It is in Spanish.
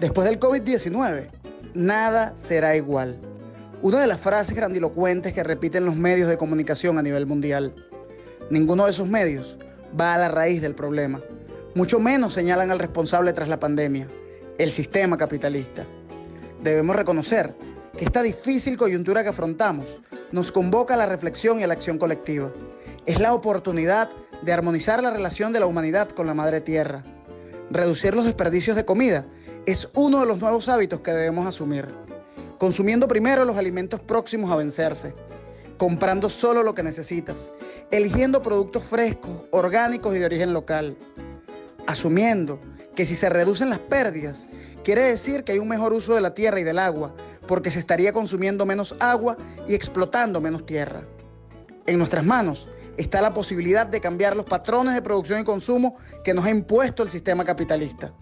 Después del COVID-19, nada será igual. Una de las frases grandilocuentes que repiten los medios de comunicación a nivel mundial. Ninguno de esos medios va a la raíz del problema. Mucho menos señalan al responsable tras la pandemia, el sistema capitalista. Debemos reconocer que esta difícil coyuntura que afrontamos nos convoca a la reflexión y a la acción colectiva. Es la oportunidad de armonizar la relación de la humanidad con la madre tierra. Reducir los desperdicios de comida es uno de los nuevos hábitos que debemos asumir. Consumiendo primero los alimentos próximos a vencerse, comprando solo lo que necesitas, eligiendo productos frescos, orgánicos y de origen local, asumiendo que si se reducen las pérdidas, quiere decir que hay un mejor uso de la tierra y del agua, porque se estaría consumiendo menos agua y explotando menos tierra. En nuestras manos está la posibilidad de cambiar los patrones de producción y consumo que nos ha impuesto el sistema capitalista.